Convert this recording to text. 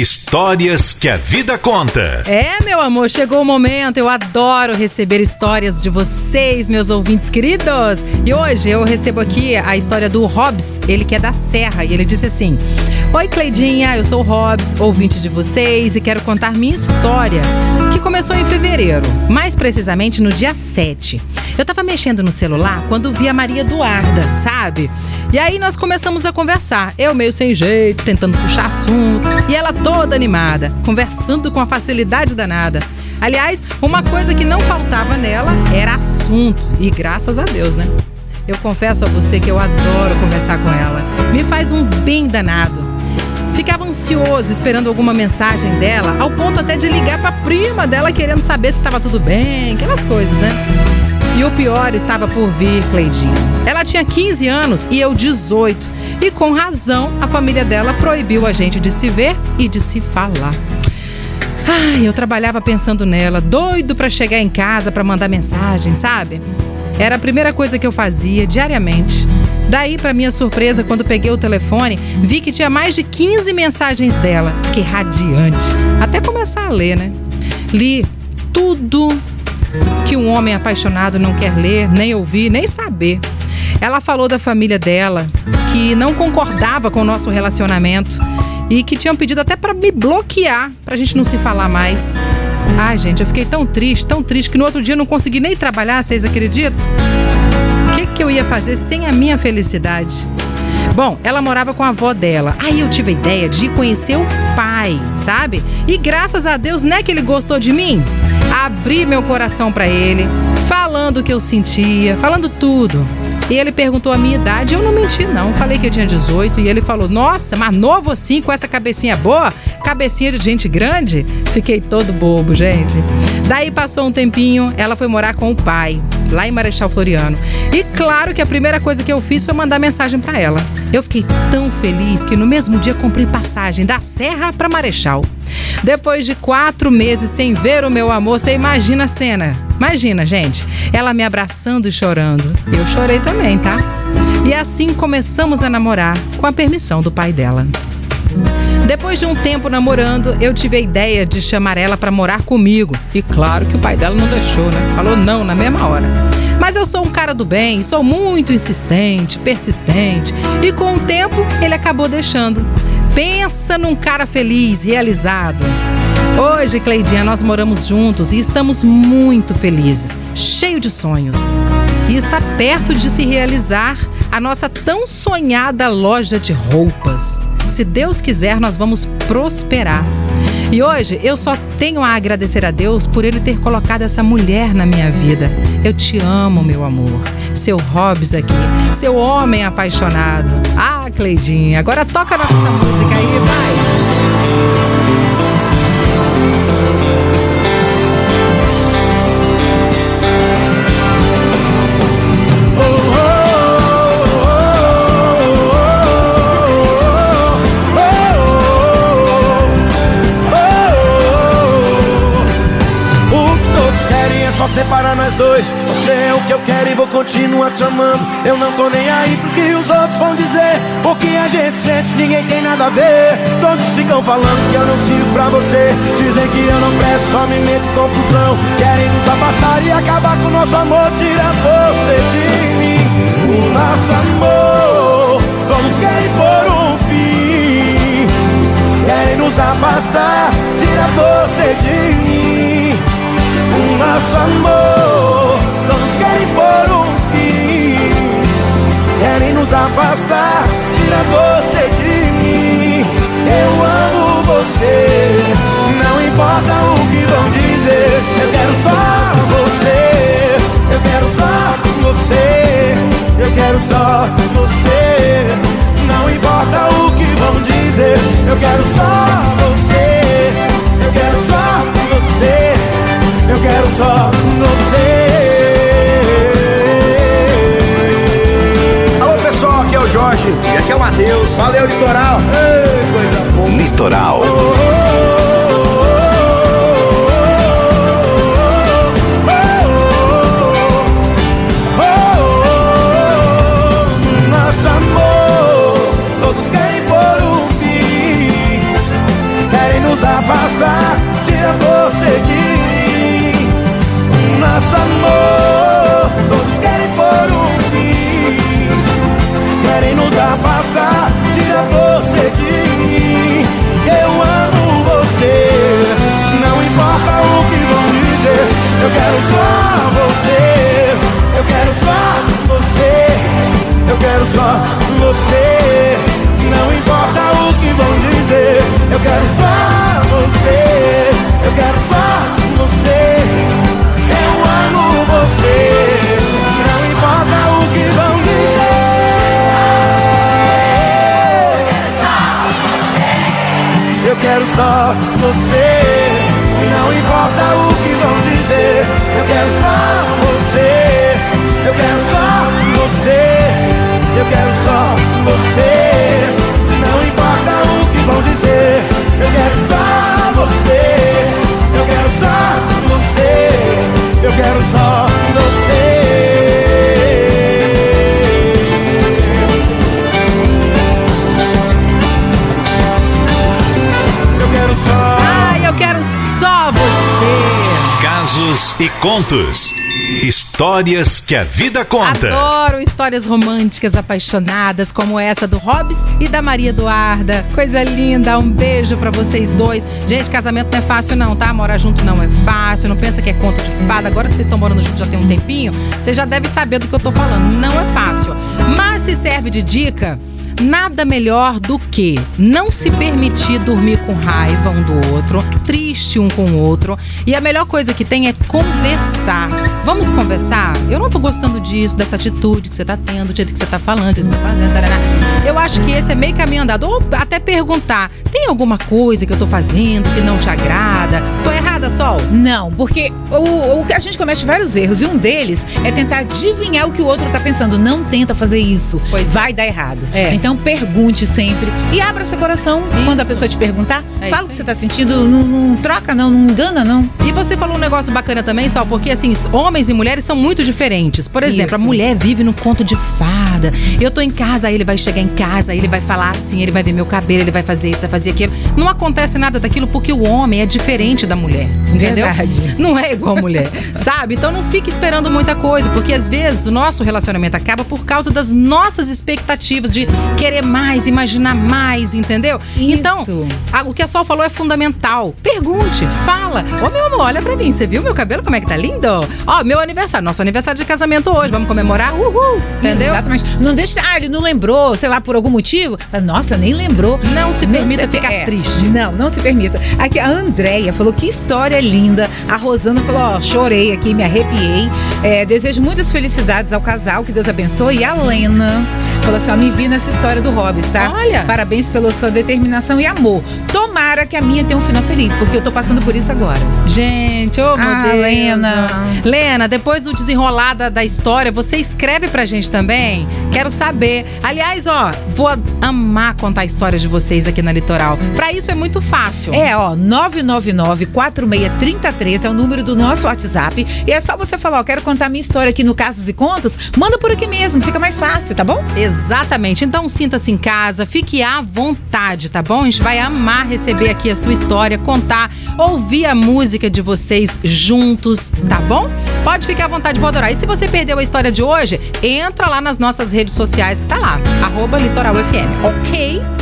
Histórias que a vida conta. É, meu amor, chegou o momento. Eu adoro receber histórias de vocês, meus ouvintes queridos. E hoje eu recebo aqui a história do Hobbs, ele que é da Serra, e ele disse assim: Oi, Cleidinha, eu sou o Hobbs, ouvinte de vocês, e quero contar minha história, que começou em fevereiro, mais precisamente no dia 7. Eu tava mexendo no celular quando vi a Maria Eduarda, sabe? E aí nós começamos a conversar. Eu meio sem jeito, tentando puxar assunto, e ela toda animada, conversando com a facilidade danada. Aliás, uma coisa que não faltava nela era assunto, e graças a Deus, né? Eu confesso a você que eu adoro conversar com ela. Me faz um bem danado. Ficava ansioso esperando alguma mensagem dela, ao ponto até de ligar para a prima dela querendo saber se estava tudo bem, aquelas coisas, né? E o pior estava por vir, Cleidinha. Ela tinha 15 anos e eu 18. E com razão, a família dela proibiu a gente de se ver e de se falar. Ai, eu trabalhava pensando nela, doido para chegar em casa para mandar mensagem, sabe? Era a primeira coisa que eu fazia diariamente. Daí, para minha surpresa, quando peguei o telefone, vi que tinha mais de 15 mensagens dela. Fiquei radiante, até começar a ler, né? Li tudo que um homem apaixonado não quer ler, nem ouvir, nem saber. Ela falou da família dela, que não concordava com o nosso relacionamento e que tinham pedido até para me bloquear, para a gente não se falar mais. Ai, gente, eu fiquei tão triste, tão triste, que no outro dia eu não consegui nem trabalhar, vocês acreditam? O que, que eu ia fazer sem a minha felicidade? Bom, ela morava com a avó dela. Aí eu tive a ideia de conhecer o pai, sabe? E graças a Deus, né, que ele gostou de mim? Abri meu coração para ele, falando o que eu sentia, falando tudo. E ele perguntou a minha idade, eu não menti não, falei que eu tinha 18 e ele falou: "Nossa, mas novo assim com essa cabecinha boa, cabecinha de gente grande?". Fiquei todo bobo, gente. Daí passou um tempinho, ela foi morar com o pai, lá em Marechal Floriano. E claro que a primeira coisa que eu fiz foi mandar mensagem para ela. Eu fiquei tão feliz que no mesmo dia comprei passagem da Serra para Marechal. Depois de quatro meses sem ver o meu amor, você imagina a cena. Imagina, gente. Ela me abraçando e chorando. Eu chorei também, tá? E assim começamos a namorar, com a permissão do pai dela. Depois de um tempo namorando, eu tive a ideia de chamar ela para morar comigo. E claro que o pai dela não deixou, né? Falou não na mesma hora. Mas eu sou um cara do bem, sou muito insistente, persistente. E com o tempo, ele acabou deixando. Pensa num cara feliz, realizado. Hoje, Cleidinha, nós moramos juntos e estamos muito felizes, cheio de sonhos. E está perto de se realizar a nossa tão sonhada loja de roupas. Se Deus quiser, nós vamos prosperar. E hoje eu só tenho a agradecer a Deus por Ele ter colocado essa mulher na minha vida. Eu te amo, meu amor. Seu Hobbs aqui, seu homem apaixonado. Ah, Cleidinha, agora toca a nossa música aí, vai. separar nós dois. Você é o que eu quero e vou continuar te amando. Eu não tô nem que os outros vão dizer. O que a gente sente, ninguém tem nada a ver. Todos ficam falando que eu não sirvo pra você. Dizem que eu não presto, só me meto em confusão. Querem nos afastar e acabar com o nosso amor. Tira você de mim, o nosso amor. Todos querem pôr um fim. Querem nos afastar, tira você de mim o nosso amor Matheus. Valeu, Litoral. Ei, coisa boa. Litoral. Oh, só você, E contos. Histórias que a vida conta. Adoro histórias românticas apaixonadas como essa do Hobbs e da Maria Eduarda. Coisa linda, um beijo pra vocês dois. Gente, casamento não é fácil não, tá? Morar junto não é fácil, não pensa que é conto de fada. Agora que vocês estão morando junto já tem um tempinho, você já deve saber do que eu tô falando. Não é fácil. Mas se serve de dica, Nada melhor do que não se permitir dormir com raiva um do outro, triste um com o outro. E a melhor coisa que tem é conversar. Vamos conversar? Eu não tô gostando disso, dessa atitude que você tá tendo, do jeito que você tá falando, que você tá fazendo. Taraná. Eu acho que esse é meio caminho andado. Ou até perguntar: tem alguma coisa que eu tô fazendo que não te agrada? Tô Sol? Não, porque o, o, a gente comete vários erros e um deles é tentar adivinhar o que o outro tá pensando. Não tenta fazer isso. Pois vai dar errado. É. Então pergunte sempre e abra seu coração quando a pessoa te perguntar. É fala isso o que você tá sentindo, não, não troca não, não engana não. E você falou um negócio bacana também, Sol, porque assim, homens e mulheres são muito diferentes. Por exemplo, Isso. a mulher vive num conto de fada. Eu tô em casa, aí ele vai chegar em casa, aí ele vai falar assim, ele vai ver meu cabelo, ele vai fazer isso, vai fazer aquilo. Não acontece nada daquilo porque o homem é diferente da mulher. Entendeu? Verdade. Não é igual a mulher, sabe? Então não fique esperando muita coisa, porque às vezes o nosso relacionamento acaba por causa das nossas expectativas de querer mais, imaginar mais, entendeu? Isso. Então, a- o que a Sol falou é fundamental. Pergunte, fala. Ô, meu amor, olha pra mim. Você viu meu cabelo como é que tá lindo? Ó, meu aniversário. Nosso aniversário de casamento hoje. Vamos comemorar? Uhul. Entendeu? Exatamente. Não deixa, ah, ele não lembrou, sei lá, por algum motivo. Fala, Nossa, nem lembrou. Não se permita se- ficar é, triste. Não, não se permita. Aqui a Andréia falou que história linda. A Rosana falou, ó, chorei aqui, me arrepiei. É, desejo muitas felicidades ao casal, que Deus abençoe. E a Lena falou assim, ó, me vi nessa história do Hobbes, tá? Olha. Parabéns pela sua determinação e amor. Tomara que a minha tenha um final feliz, porque eu tô passando por isso agora. Gente, ô, meu Ah, Deus. Lena. Lena, depois do desenrolar da, da história, você escreve pra gente também? Quero saber. Aliás, ó, vou amar contar a história de vocês aqui na Litoral. Pra isso é muito fácil. É, ó, 999-4633 é o número do nosso WhatsApp. E é só você falar, ó, quero contar minha história aqui no Casos e Contos. Manda por aqui mesmo, fica mais fácil, tá bom? Exatamente. Então sinta-se em casa, fique à vontade, tá bom? A gente vai amar receber aqui a sua história, contar, ouvir a música de vocês juntos, tá bom? Pode ficar à vontade, vou adorar. E se você perdeu a história de hoje, entra lá nas nossas redes sociais que tá lá, arroba Litoral ok?